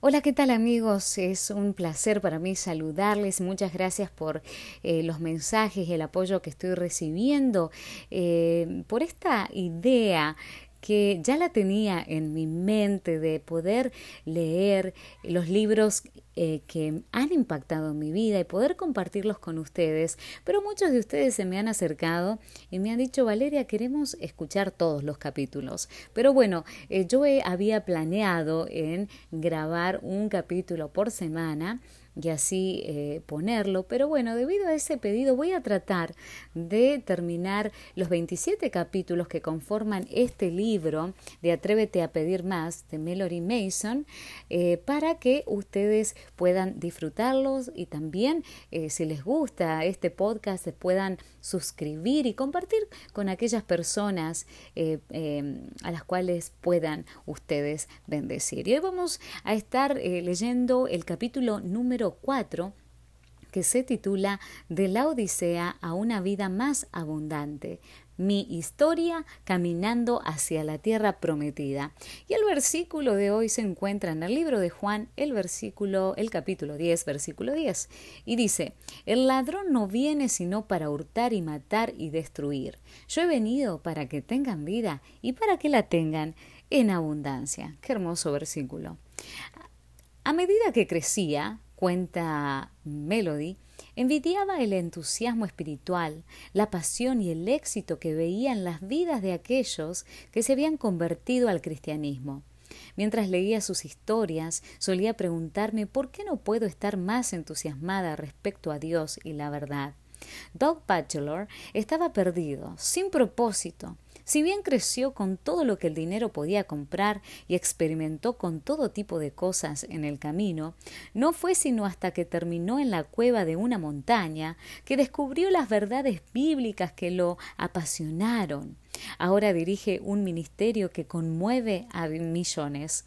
Hola, ¿qué tal amigos? Es un placer para mí saludarles. Muchas gracias por eh, los mensajes y el apoyo que estoy recibiendo, eh, por esta idea que ya la tenía en mi mente de poder leer los libros eh, que han impactado en mi vida y poder compartirlos con ustedes, pero muchos de ustedes se me han acercado y me han dicho, Valeria, queremos escuchar todos los capítulos. Pero bueno, eh, yo había planeado en grabar un capítulo por semana y así eh, ponerlo. Pero bueno, debido a ese pedido voy a tratar de terminar los 27 capítulos que conforman este libro de Atrévete a pedir más de Melody Mason eh, para que ustedes puedan disfrutarlos y también eh, si les gusta este podcast se puedan suscribir y compartir con aquellas personas a las cuales puedan ustedes bendecir. Y hoy vamos a estar leyendo el capítulo número 4 que se titula De la Odisea a una vida más abundante. Mi historia caminando hacia la tierra prometida. Y el versículo de hoy se encuentra en el libro de Juan, el versículo, el capítulo 10, versículo 10. Y dice, El ladrón no viene sino para hurtar y matar y destruir. Yo he venido para que tengan vida y para que la tengan en abundancia. Qué hermoso versículo. A medida que crecía, cuenta Melody, envidiaba el entusiasmo espiritual, la pasión y el éxito que veía en las vidas de aquellos que se habían convertido al cristianismo. Mientras leía sus historias, solía preguntarme por qué no puedo estar más entusiasmada respecto a Dios y la verdad. Doug Bachelor estaba perdido, sin propósito, si bien creció con todo lo que el dinero podía comprar y experimentó con todo tipo de cosas en el camino, no fue sino hasta que terminó en la cueva de una montaña que descubrió las verdades bíblicas que lo apasionaron. Ahora dirige un ministerio que conmueve a millones.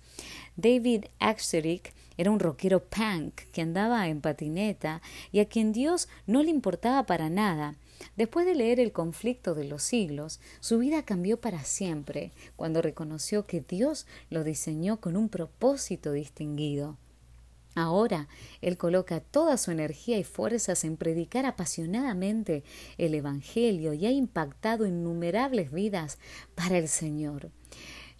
David Axterick era un rockero punk que andaba en patineta y a quien Dios no le importaba para nada, Después de leer El conflicto de los siglos, su vida cambió para siempre cuando reconoció que Dios lo diseñó con un propósito distinguido. Ahora él coloca toda su energía y fuerzas en predicar apasionadamente el Evangelio y ha impactado innumerables vidas para el Señor.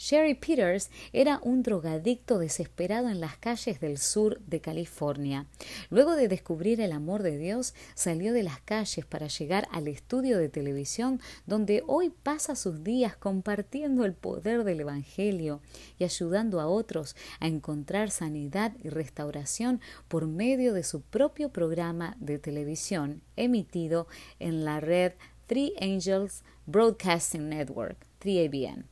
Sherry Peters era un drogadicto desesperado en las calles del sur de California. Luego de descubrir el amor de Dios, salió de las calles para llegar al estudio de televisión donde hoy pasa sus días compartiendo el poder del Evangelio y ayudando a otros a encontrar sanidad y restauración por medio de su propio programa de televisión emitido en la red Three Angels Broadcasting Network, 3ABN.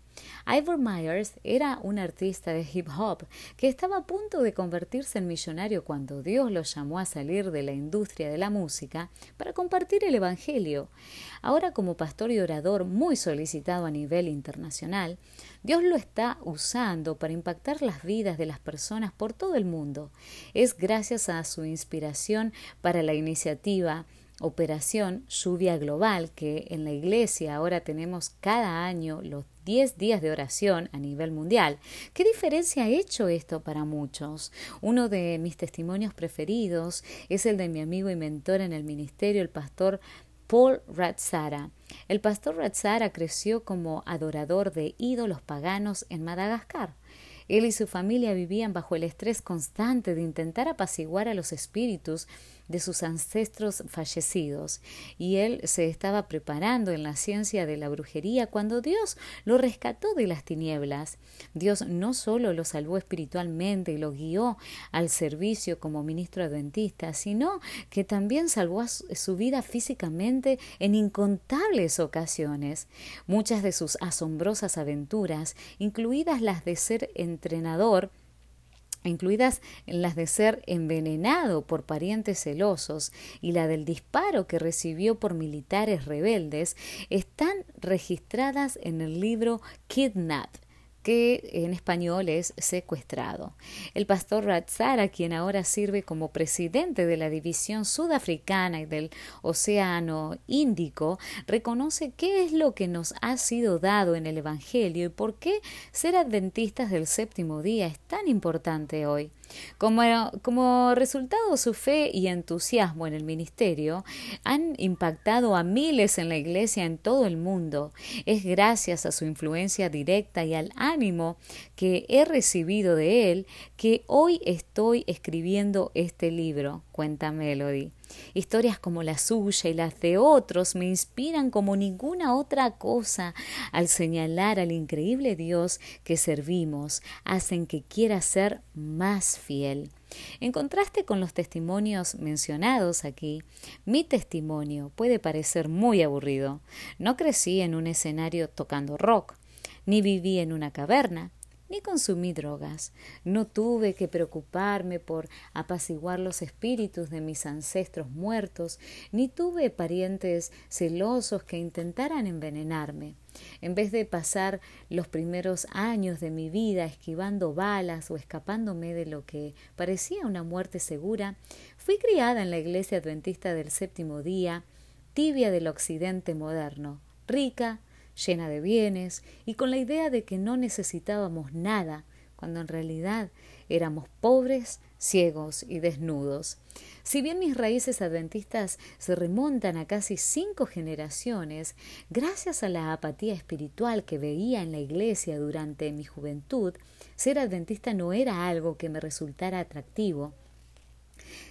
Ivor Myers era un artista de hip hop que estaba a punto de convertirse en millonario cuando Dios lo llamó a salir de la industria de la música para compartir el Evangelio. Ahora como pastor y orador muy solicitado a nivel internacional, Dios lo está usando para impactar las vidas de las personas por todo el mundo. Es gracias a su inspiración para la iniciativa Operación Lluvia Global, que en la iglesia ahora tenemos cada año los 10 días de oración a nivel mundial. ¿Qué diferencia ha hecho esto para muchos? Uno de mis testimonios preferidos es el de mi amigo y mentor en el ministerio, el pastor Paul Ratzara. El pastor Ratzara creció como adorador de ídolos paganos en Madagascar. Él y su familia vivían bajo el estrés constante de intentar apaciguar a los espíritus de sus ancestros fallecidos, y él se estaba preparando en la ciencia de la brujería cuando Dios lo rescató de las tinieblas. Dios no solo lo salvó espiritualmente y lo guió al servicio como ministro adventista, sino que también salvó su vida físicamente en incontables ocasiones. Muchas de sus asombrosas aventuras, incluidas las de ser entrenador, incluidas las de ser envenenado por parientes celosos y la del disparo que recibió por militares rebeldes, están registradas en el libro Kidnap, que en español es secuestrado. El pastor Ratzara, quien ahora sirve como presidente de la división sudafricana y del Océano Índico, reconoce qué es lo que nos ha sido dado en el Evangelio y por qué ser adventistas del séptimo día es tan importante hoy. Como, como, resultado, su fe y entusiasmo en el ministerio han impactado a miles en la iglesia en todo el mundo. Es gracias a su influencia directa y al ánimo que he recibido de él que hoy estoy escribiendo este libro, cuenta Melody. Historias como la suya y las de otros me inspiran como ninguna otra cosa al señalar al increíble Dios que servimos, hacen que quiera ser más fiel. En contraste con los testimonios mencionados aquí, mi testimonio puede parecer muy aburrido. No crecí en un escenario tocando rock, ni viví en una caverna, ni consumí drogas. No tuve que preocuparme por apaciguar los espíritus de mis ancestros muertos, ni tuve parientes celosos que intentaran envenenarme. En vez de pasar los primeros años de mi vida esquivando balas o escapándome de lo que parecía una muerte segura, fui criada en la iglesia adventista del séptimo día, tibia del occidente moderno, rica, llena de bienes y con la idea de que no necesitábamos nada, cuando en realidad éramos pobres, ciegos y desnudos. Si bien mis raíces adventistas se remontan a casi cinco generaciones, gracias a la apatía espiritual que veía en la iglesia durante mi juventud, ser adventista no era algo que me resultara atractivo.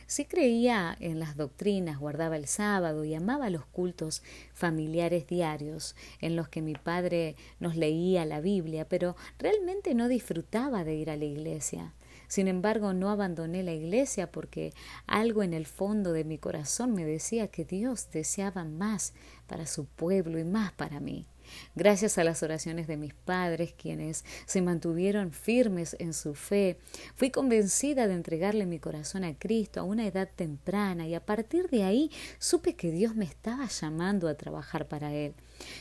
Sí creía en las doctrinas, guardaba el sábado y amaba los cultos familiares diarios en los que mi padre nos leía la Biblia, pero realmente no disfrutaba de ir a la iglesia. Sin embargo, no abandoné la iglesia porque algo en el fondo de mi corazón me decía que Dios deseaba más para su pueblo y más para mí. Gracias a las oraciones de mis padres, quienes se mantuvieron firmes en su fe, fui convencida de entregarle mi corazón a Cristo a una edad temprana y a partir de ahí supe que Dios me estaba llamando a trabajar para Él.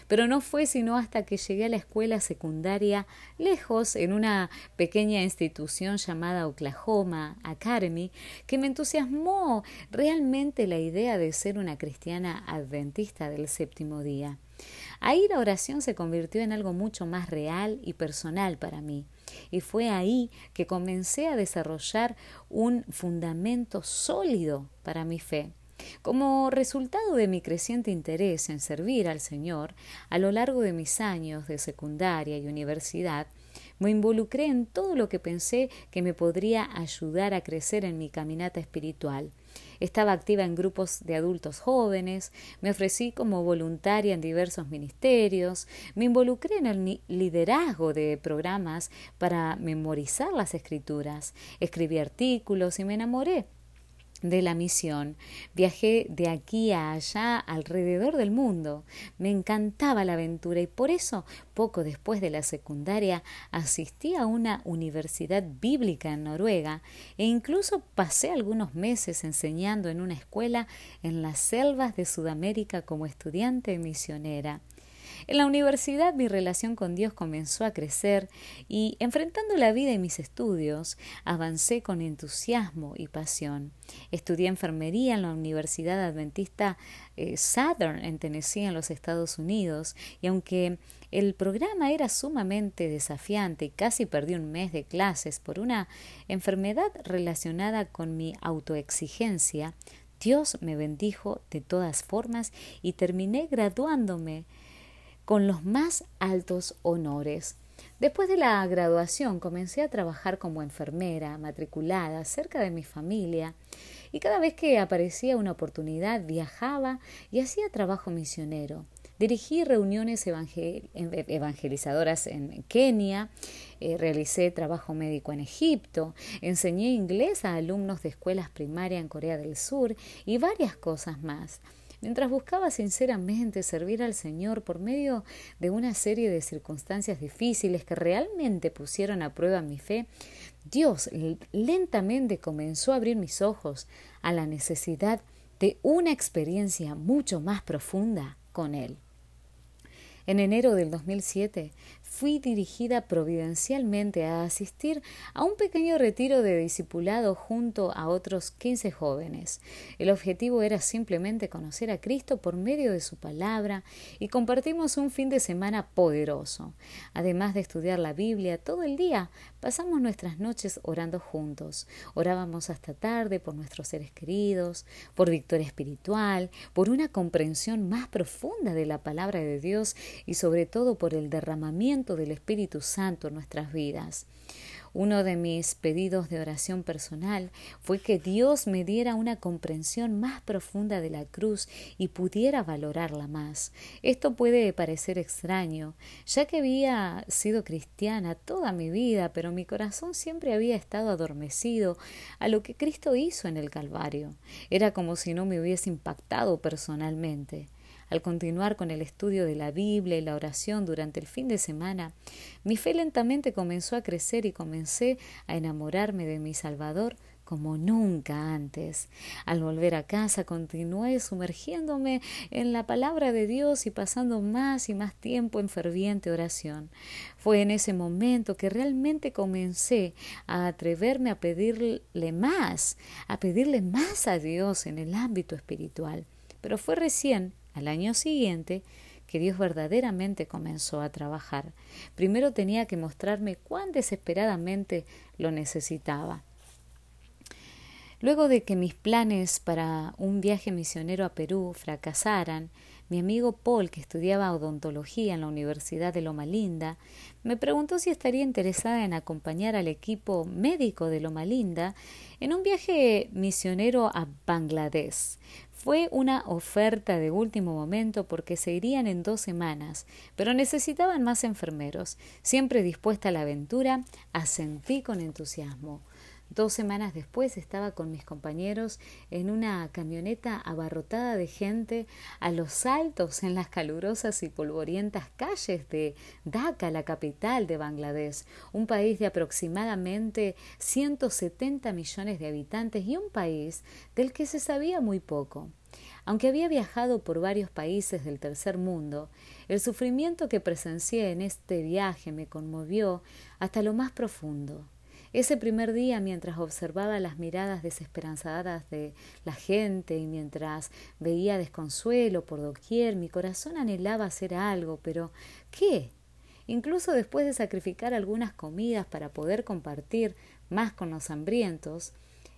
Pero no fue sino hasta que llegué a la escuela secundaria lejos, en una pequeña institución llamada Oklahoma Academy, que me entusiasmó realmente la idea de ser una cristiana adventista del séptimo día. Ahí la oración se convirtió en algo mucho más real y personal para mí. Y fue ahí que comencé a desarrollar un fundamento sólido para mi fe. Como resultado de mi creciente interés en servir al Señor, a lo largo de mis años de secundaria y universidad, me involucré en todo lo que pensé que me podría ayudar a crecer en mi caminata espiritual. Estaba activa en grupos de adultos jóvenes, me ofrecí como voluntaria en diversos ministerios, me involucré en el liderazgo de programas para memorizar las escrituras, escribí artículos y me enamoré de la misión. Viajé de aquí a allá alrededor del mundo. Me encantaba la aventura y por eso, poco después de la secundaria, asistí a una universidad bíblica en Noruega e incluso pasé algunos meses enseñando en una escuela en las selvas de Sudamérica como estudiante misionera. En la universidad mi relación con Dios comenzó a crecer y, enfrentando la vida y mis estudios, avancé con entusiasmo y pasión. Estudié enfermería en la Universidad Adventista eh, Southern en Tennessee, en los Estados Unidos, y aunque el programa era sumamente desafiante y casi perdí un mes de clases por una enfermedad relacionada con mi autoexigencia, Dios me bendijo de todas formas y terminé graduándome con los más altos honores. Después de la graduación comencé a trabajar como enfermera matriculada cerca de mi familia y cada vez que aparecía una oportunidad viajaba y hacía trabajo misionero. Dirigí reuniones evangelizadoras en Kenia, eh, realicé trabajo médico en Egipto, enseñé inglés a alumnos de escuelas primarias en Corea del Sur y varias cosas más mientras buscaba sinceramente servir al Señor por medio de una serie de circunstancias difíciles que realmente pusieron a prueba mi fe, Dios lentamente comenzó a abrir mis ojos a la necesidad de una experiencia mucho más profunda con Él. En enero del 2007 fui dirigida providencialmente a asistir a un pequeño retiro de discipulado junto a otros quince jóvenes. El objetivo era simplemente conocer a Cristo por medio de su palabra y compartimos un fin de semana poderoso. Además de estudiar la Biblia todo el día, pasamos nuestras noches orando juntos. Orábamos hasta tarde por nuestros seres queridos, por victoria espiritual, por una comprensión más profunda de la palabra de Dios y sobre todo por el derramamiento del Espíritu Santo en nuestras vidas. Uno de mis pedidos de oración personal fue que Dios me diera una comprensión más profunda de la cruz y pudiera valorarla más. Esto puede parecer extraño, ya que había sido cristiana toda mi vida, pero mi corazón siempre había estado adormecido a lo que Cristo hizo en el Calvario. Era como si no me hubiese impactado personalmente. Al continuar con el estudio de la Biblia y la oración durante el fin de semana, mi fe lentamente comenzó a crecer y comencé a enamorarme de mi Salvador como nunca antes. Al volver a casa continué sumergiéndome en la palabra de Dios y pasando más y más tiempo en ferviente oración. Fue en ese momento que realmente comencé a atreverme a pedirle más, a pedirle más a Dios en el ámbito espiritual. Pero fue recién al año siguiente, que Dios verdaderamente comenzó a trabajar. Primero tenía que mostrarme cuán desesperadamente lo necesitaba. Luego de que mis planes para un viaje misionero a Perú fracasaran, mi amigo Paul, que estudiaba odontología en la Universidad de Loma Linda, me preguntó si estaría interesada en acompañar al equipo médico de Loma Linda en un viaje misionero a Bangladesh. Fue una oferta de último momento porque se irían en dos semanas, pero necesitaban más enfermeros. Siempre dispuesta a la aventura, asentí con entusiasmo. Dos semanas después estaba con mis compañeros en una camioneta abarrotada de gente a los saltos en las calurosas y polvorientas calles de Dhaka, la capital de Bangladesh, un país de aproximadamente 170 millones de habitantes y un país del que se sabía muy poco. Aunque había viajado por varios países del tercer mundo, el sufrimiento que presencié en este viaje me conmovió hasta lo más profundo. Ese primer día, mientras observaba las miradas desesperanzadas de la gente y mientras veía desconsuelo por doquier, mi corazón anhelaba hacer algo, pero ¿qué? Incluso después de sacrificar algunas comidas para poder compartir más con los hambrientos,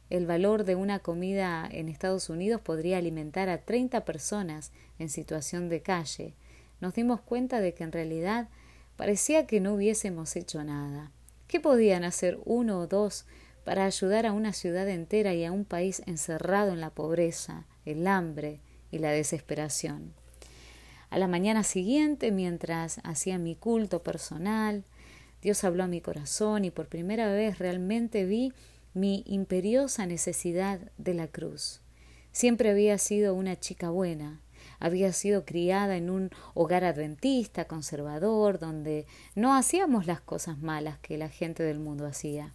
el valor de una comida en Estados Unidos podría alimentar a 30 personas en situación de calle. Nos dimos cuenta de que en realidad parecía que no hubiésemos hecho nada. ¿Qué podían hacer uno o dos para ayudar a una ciudad entera y a un país encerrado en la pobreza, el hambre y la desesperación? A la mañana siguiente, mientras hacía mi culto personal, Dios habló a mi corazón y por primera vez realmente vi mi imperiosa necesidad de la cruz. Siempre había sido una chica buena, había sido criada en un hogar adventista, conservador, donde no hacíamos las cosas malas que la gente del mundo hacía.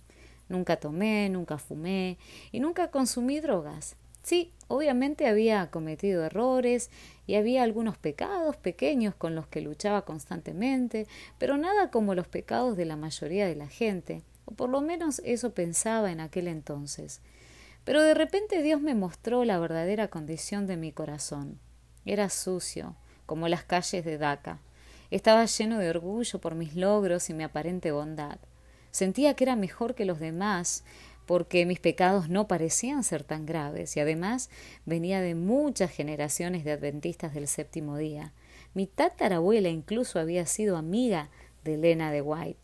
Nunca tomé, nunca fumé y nunca consumí drogas. Sí, obviamente había cometido errores y había algunos pecados pequeños con los que luchaba constantemente, pero nada como los pecados de la mayoría de la gente, o por lo menos eso pensaba en aquel entonces. Pero de repente Dios me mostró la verdadera condición de mi corazón. Era sucio, como las calles de Daca. Estaba lleno de orgullo por mis logros y mi aparente bondad. Sentía que era mejor que los demás, porque mis pecados no parecían ser tan graves, y además venía de muchas generaciones de adventistas del séptimo día. Mi tatarabuela incluso había sido amiga de Elena de White.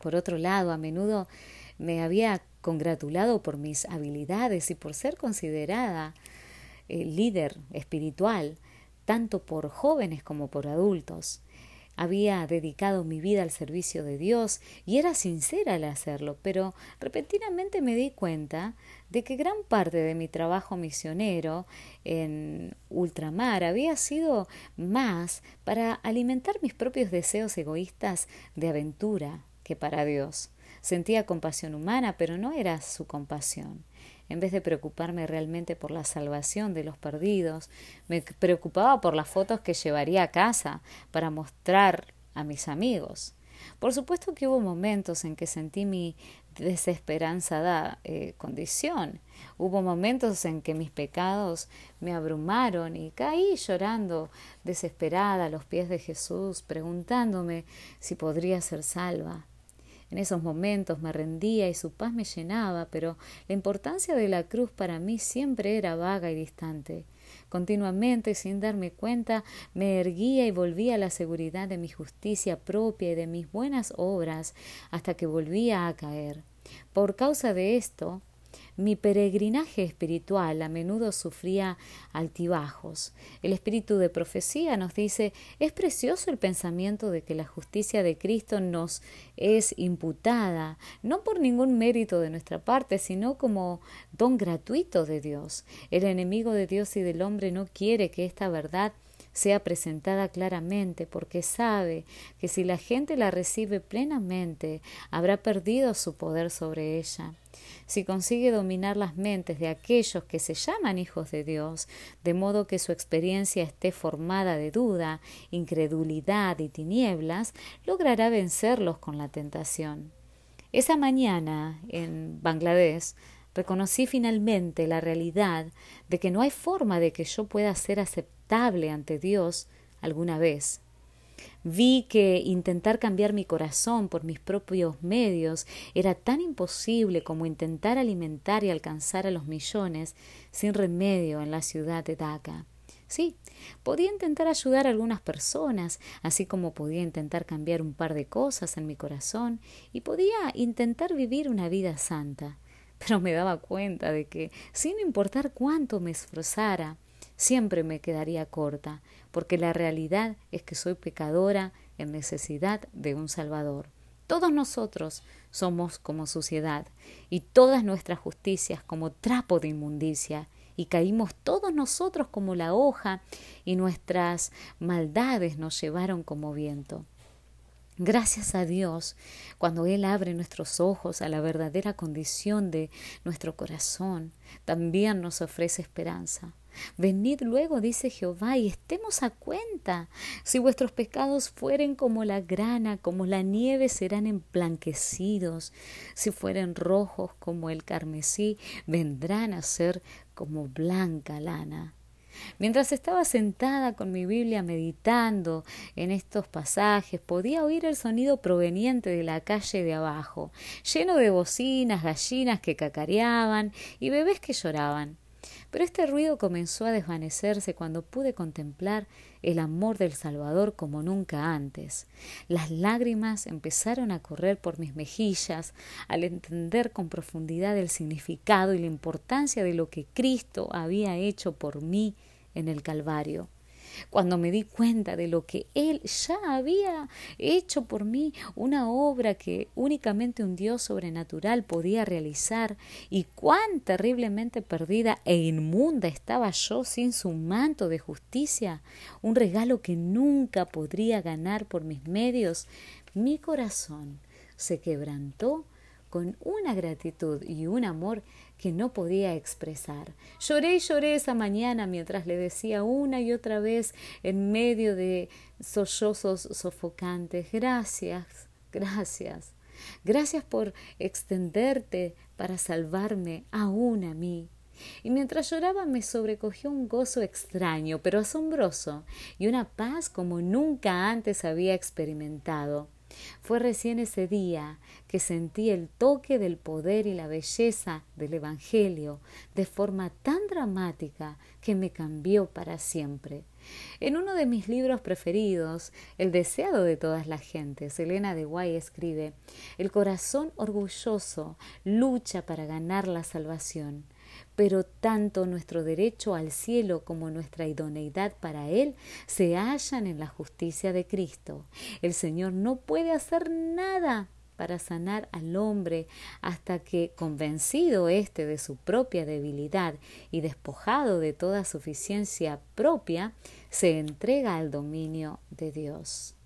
Por otro lado, a menudo me había congratulado por mis habilidades y por ser considerada eh, líder espiritual, tanto por jóvenes como por adultos. Había dedicado mi vida al servicio de Dios y era sincera al hacerlo, pero repentinamente me di cuenta de que gran parte de mi trabajo misionero en ultramar había sido más para alimentar mis propios deseos egoístas de aventura que para Dios. Sentía compasión humana, pero no era su compasión en vez de preocuparme realmente por la salvación de los perdidos, me preocupaba por las fotos que llevaría a casa para mostrar a mis amigos. Por supuesto que hubo momentos en que sentí mi desesperanzada eh, condición. Hubo momentos en que mis pecados me abrumaron y caí llorando, desesperada, a los pies de Jesús, preguntándome si podría ser salva. En esos momentos me rendía y su paz me llenaba, pero la importancia de la cruz para mí siempre era vaga y distante. Continuamente, sin darme cuenta, me erguía y volvía a la seguridad de mi justicia propia y de mis buenas obras hasta que volvía a caer. Por causa de esto, mi peregrinaje espiritual a menudo sufría altibajos. El espíritu de profecía nos dice es precioso el pensamiento de que la justicia de Cristo nos es imputada, no por ningún mérito de nuestra parte, sino como don gratuito de Dios. El enemigo de Dios y del hombre no quiere que esta verdad sea presentada claramente, porque sabe que si la gente la recibe plenamente, habrá perdido su poder sobre ella. Si consigue dominar las mentes de aquellos que se llaman hijos de Dios, de modo que su experiencia esté formada de duda, incredulidad y tinieblas, logrará vencerlos con la tentación. Esa mañana, en Bangladesh, reconocí finalmente la realidad de que no hay forma de que yo pueda ser aceptable ante Dios alguna vez. Vi que intentar cambiar mi corazón por mis propios medios era tan imposible como intentar alimentar y alcanzar a los millones sin remedio en la ciudad de Dhaka. Sí, podía intentar ayudar a algunas personas, así como podía intentar cambiar un par de cosas en mi corazón y podía intentar vivir una vida santa pero me daba cuenta de que, sin importar cuánto me esforzara, siempre me quedaría corta, porque la realidad es que soy pecadora en necesidad de un Salvador. Todos nosotros somos como suciedad, y todas nuestras justicias como trapo de inmundicia, y caímos todos nosotros como la hoja, y nuestras maldades nos llevaron como viento. Gracias a Dios, cuando Él abre nuestros ojos a la verdadera condición de nuestro corazón, también nos ofrece esperanza. Venid luego, dice Jehová, y estemos a cuenta. Si vuestros pecados fueren como la grana, como la nieve, serán emblanquecidos. Si fueren rojos como el carmesí, vendrán a ser como blanca lana. Mientras estaba sentada con mi Biblia meditando en estos pasajes, podía oír el sonido proveniente de la calle de abajo, lleno de bocinas, gallinas que cacareaban y bebés que lloraban. Pero este ruido comenzó a desvanecerse cuando pude contemplar el amor del Salvador como nunca antes. Las lágrimas empezaron a correr por mis mejillas al entender con profundidad el significado y la importancia de lo que Cristo había hecho por mí en el Calvario cuando me di cuenta de lo que Él ya había hecho por mí, una obra que únicamente un Dios sobrenatural podía realizar, y cuán terriblemente perdida e inmunda estaba yo sin su manto de justicia, un regalo que nunca podría ganar por mis medios, mi corazón se quebrantó con una gratitud y un amor que no podía expresar. Lloré y lloré esa mañana mientras le decía una y otra vez en medio de sollozos sofocantes, gracias, gracias, gracias por extenderte para salvarme aún a mí. Y mientras lloraba me sobrecogió un gozo extraño, pero asombroso, y una paz como nunca antes había experimentado. Fue recién ese día que sentí el toque del poder y la belleza del Evangelio de forma tan dramática que me cambió para siempre. En uno de mis libros preferidos, El deseado de todas las gentes, Elena de Guay escribe El corazón orgulloso lucha para ganar la salvación pero tanto nuestro derecho al cielo como nuestra idoneidad para él se hallan en la justicia de Cristo. El Señor no puede hacer nada para sanar al hombre hasta que, convencido éste de su propia debilidad y despojado de toda suficiencia propia, se entrega al dominio de Dios.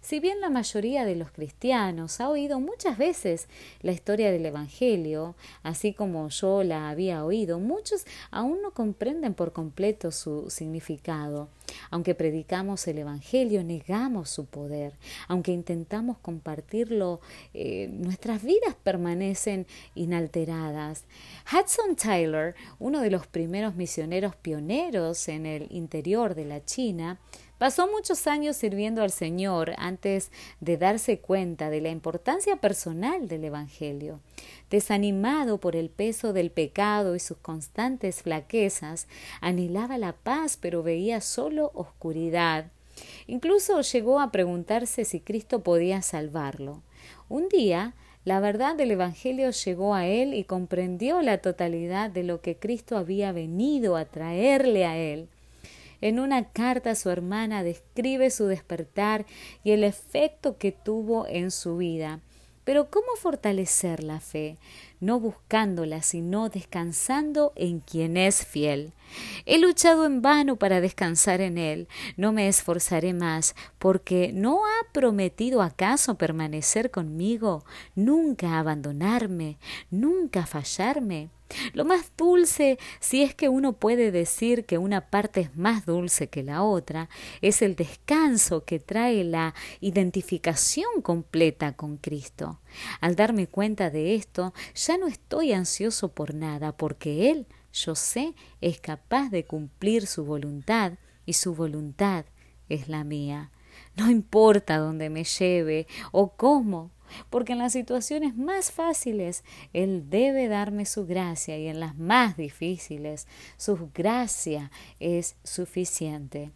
Si bien la mayoría de los cristianos ha oído muchas veces la historia del Evangelio, así como yo la había oído, muchos aún no comprenden por completo su significado. Aunque predicamos el Evangelio, negamos su poder. Aunque intentamos compartirlo, eh, nuestras vidas permanecen inalteradas. Hudson Taylor, uno de los primeros misioneros pioneros en el interior de la China, Pasó muchos años sirviendo al Señor antes de darse cuenta de la importancia personal del Evangelio. Desanimado por el peso del pecado y sus constantes flaquezas, anhelaba la paz pero veía solo oscuridad. Incluso llegó a preguntarse si Cristo podía salvarlo. Un día, la verdad del Evangelio llegó a él y comprendió la totalidad de lo que Cristo había venido a traerle a él. En una carta a su hermana describe su despertar y el efecto que tuvo en su vida. Pero ¿cómo fortalecer la fe? No buscándola, sino descansando en quien es fiel. He luchado en vano para descansar en Él. No me esforzaré más, porque ¿no ha prometido acaso permanecer conmigo, nunca abandonarme, nunca fallarme? Lo más dulce, si es que uno puede decir que una parte es más dulce que la otra, es el descanso que trae la identificación completa con Cristo. Al darme cuenta de esto, ya no estoy ansioso por nada, porque Él, yo sé, es capaz de cumplir su voluntad, y su voluntad es la mía. No importa dónde me lleve o cómo, porque en las situaciones más fáciles Él debe darme su gracia y en las más difíciles su gracia es suficiente.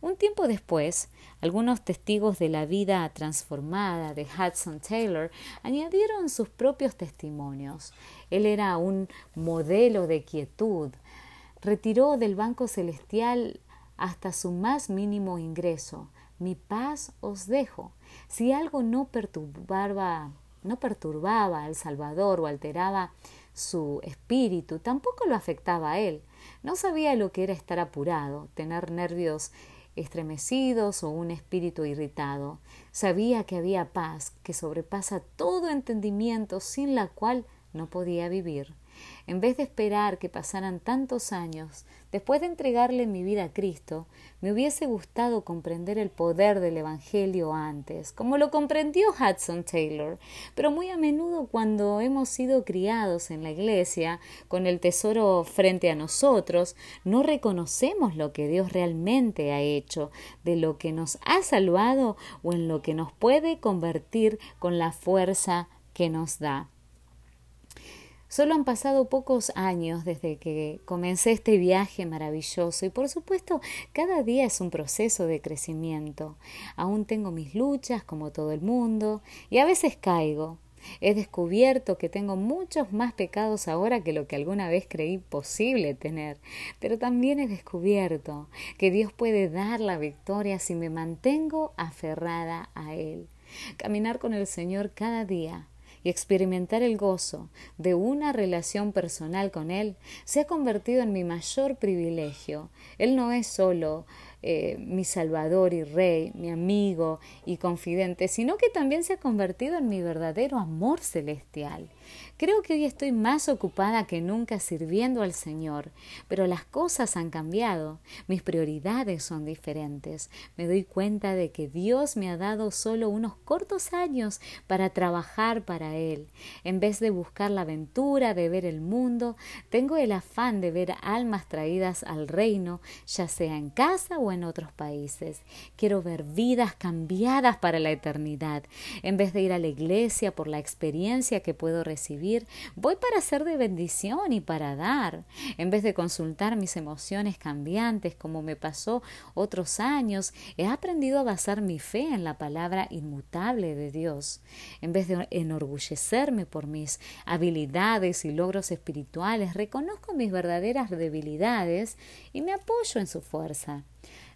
Un tiempo después, algunos testigos de la vida transformada de Hudson Taylor añadieron sus propios testimonios. Él era un modelo de quietud. Retiró del Banco Celestial hasta su más mínimo ingreso. Mi paz os dejo. Si algo no perturbaba, no perturbaba al Salvador o alteraba su espíritu, tampoco lo afectaba a él. No sabía lo que era estar apurado, tener nervios estremecidos o un espíritu irritado. Sabía que había paz que sobrepasa todo entendimiento sin la cual no podía vivir. En vez de esperar que pasaran tantos años, después de entregarle mi vida a Cristo, me hubiese gustado comprender el poder del Evangelio antes, como lo comprendió Hudson Taylor, pero muy a menudo cuando hemos sido criados en la Iglesia, con el tesoro frente a nosotros, no reconocemos lo que Dios realmente ha hecho, de lo que nos ha salvado o en lo que nos puede convertir con la fuerza que nos da. Solo han pasado pocos años desde que comencé este viaje maravilloso y por supuesto cada día es un proceso de crecimiento. Aún tengo mis luchas como todo el mundo y a veces caigo. He descubierto que tengo muchos más pecados ahora que lo que alguna vez creí posible tener, pero también he descubierto que Dios puede dar la victoria si me mantengo aferrada a Él. Caminar con el Señor cada día y experimentar el gozo de una relación personal con Él se ha convertido en mi mayor privilegio. Él no es solo eh, mi Salvador y Rey, mi amigo y confidente, sino que también se ha convertido en mi verdadero amor celestial. Creo que hoy estoy más ocupada que nunca sirviendo al Señor, pero las cosas han cambiado, mis prioridades son diferentes. Me doy cuenta de que Dios me ha dado solo unos cortos años para trabajar para Él. En vez de buscar la aventura de ver el mundo, tengo el afán de ver almas traídas al reino, ya sea en casa en otros países. Quiero ver vidas cambiadas para la eternidad. En vez de ir a la iglesia por la experiencia que puedo recibir, voy para ser de bendición y para dar. En vez de consultar mis emociones cambiantes como me pasó otros años, he aprendido a basar mi fe en la palabra inmutable de Dios. En vez de enorgullecerme por mis habilidades y logros espirituales, reconozco mis verdaderas debilidades y me apoyo en su fuerza.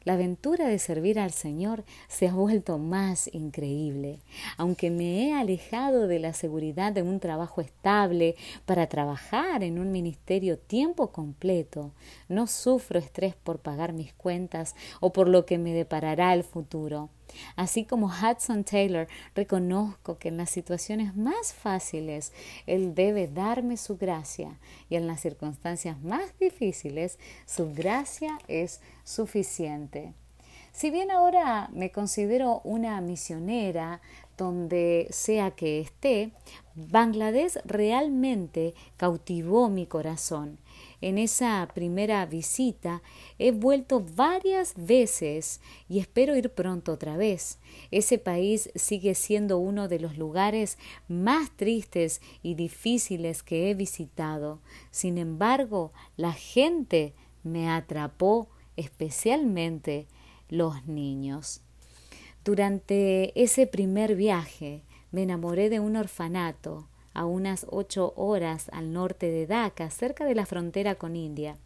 La aventura de servir al Señor se ha vuelto más increíble. Aunque me he alejado de la seguridad de un trabajo estable para trabajar en un ministerio tiempo completo, no sufro estrés por pagar mis cuentas o por lo que me deparará el futuro. Así como Hudson Taylor, reconozco que en las situaciones más fáciles Él debe darme su gracia y en las circunstancias más difíciles su gracia es suficiente. Si bien ahora me considero una misionera donde sea que esté, Bangladesh realmente cautivó mi corazón en esa primera visita, he vuelto varias veces y espero ir pronto otra vez. Ese país sigue siendo uno de los lugares más tristes y difíciles que he visitado. Sin embargo, la gente me atrapó, especialmente los niños. Durante ese primer viaje me enamoré de un orfanato a unas ocho horas al norte de Dhaka, cerca de la frontera con India.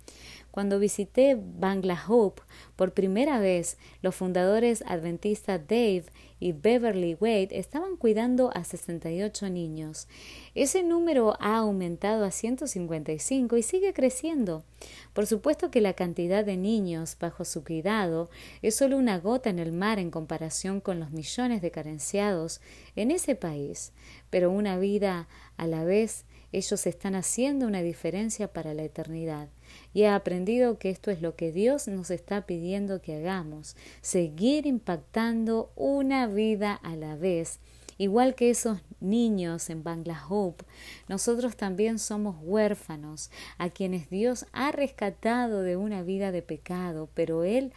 Cuando visité Bangla Hope por primera vez, los fundadores adventistas Dave y Beverly Wade estaban cuidando a 68 niños. Ese número ha aumentado a 155 y sigue creciendo. Por supuesto que la cantidad de niños bajo su cuidado es solo una gota en el mar en comparación con los millones de carenciados en ese país, pero una vida a la vez ellos están haciendo una diferencia para la eternidad. Y he aprendido que esto es lo que Dios nos está pidiendo que hagamos, seguir impactando una vida a la vez. Igual que esos niños en Bangla Hope, nosotros también somos huérfanos, a quienes Dios ha rescatado de una vida de pecado, pero Él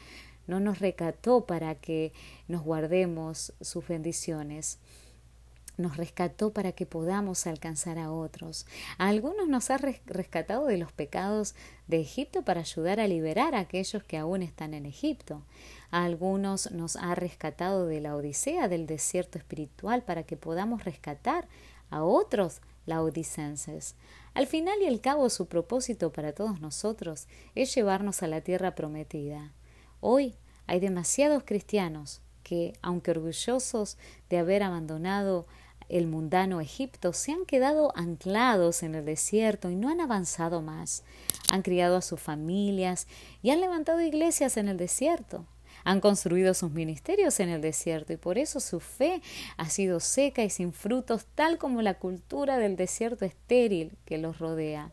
no nos recató para que nos guardemos sus bendiciones nos rescató para que podamos alcanzar a otros. A algunos nos ha rescatado de los pecados de Egipto para ayudar a liberar a aquellos que aún están en Egipto. A algunos nos ha rescatado de la odisea del desierto espiritual para que podamos rescatar a otros laodicenses. Al final y al cabo su propósito para todos nosotros es llevarnos a la tierra prometida. Hoy hay demasiados cristianos que, aunque orgullosos de haber abandonado el mundano Egipto se han quedado anclados en el desierto y no han avanzado más. Han criado a sus familias y han levantado iglesias en el desierto. Han construido sus ministerios en el desierto y por eso su fe ha sido seca y sin frutos, tal como la cultura del desierto estéril que los rodea.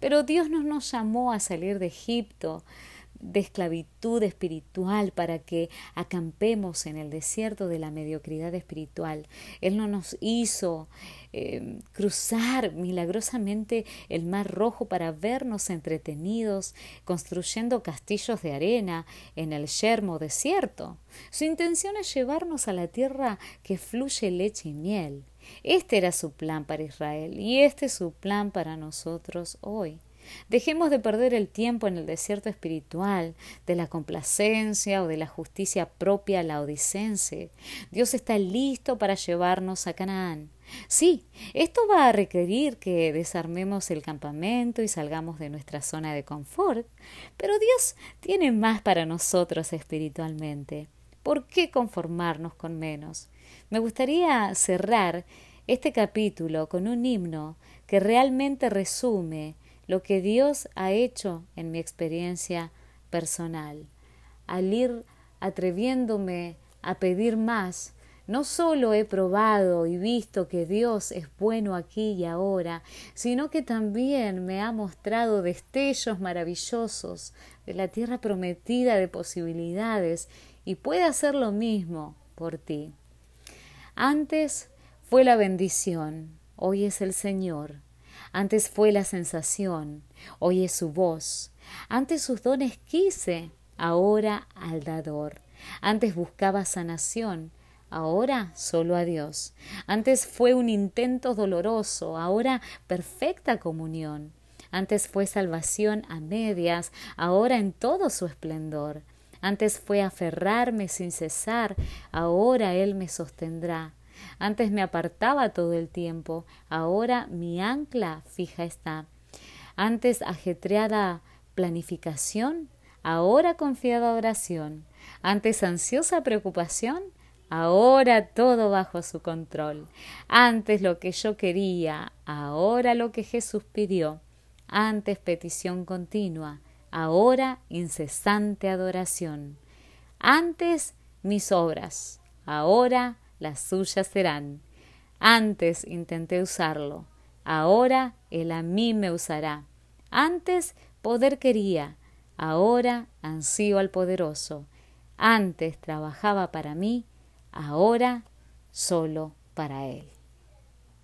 Pero Dios no nos llamó a salir de Egipto, de esclavitud espiritual para que acampemos en el desierto de la mediocridad espiritual. Él no nos hizo eh, cruzar milagrosamente el mar rojo para vernos entretenidos construyendo castillos de arena en el yermo desierto. Su intención es llevarnos a la tierra que fluye leche y miel. Este era su plan para Israel y este es su plan para nosotros hoy. Dejemos de perder el tiempo en el desierto espiritual, de la complacencia o de la justicia propia laodicense. Dios está listo para llevarnos a Canaán. Sí, esto va a requerir que desarmemos el campamento y salgamos de nuestra zona de confort, pero Dios tiene más para nosotros espiritualmente. ¿Por qué conformarnos con menos? Me gustaría cerrar este capítulo con un himno que realmente resume lo que Dios ha hecho en mi experiencia personal. Al ir atreviéndome a pedir más, no solo he probado y visto que Dios es bueno aquí y ahora, sino que también me ha mostrado destellos maravillosos de la tierra prometida de posibilidades y puede hacer lo mismo por ti. Antes fue la bendición, hoy es el Señor antes fue la sensación, hoy su voz. Antes sus dones quise, ahora al dador. Antes buscaba sanación, ahora solo a Dios. Antes fue un intento doloroso, ahora perfecta comunión. Antes fue salvación a medias, ahora en todo su esplendor. Antes fue aferrarme sin cesar, ahora Él me sostendrá. Antes me apartaba todo el tiempo, ahora mi ancla fija está. Antes ajetreada planificación, ahora confiada oración. Antes ansiosa preocupación, ahora todo bajo su control. Antes lo que yo quería, ahora lo que Jesús pidió. Antes petición continua, ahora incesante adoración. Antes mis obras, ahora las suyas serán. Antes intenté usarlo, ahora él a mí me usará. Antes poder quería, ahora ansío al poderoso. Antes trabajaba para mí, ahora solo para él.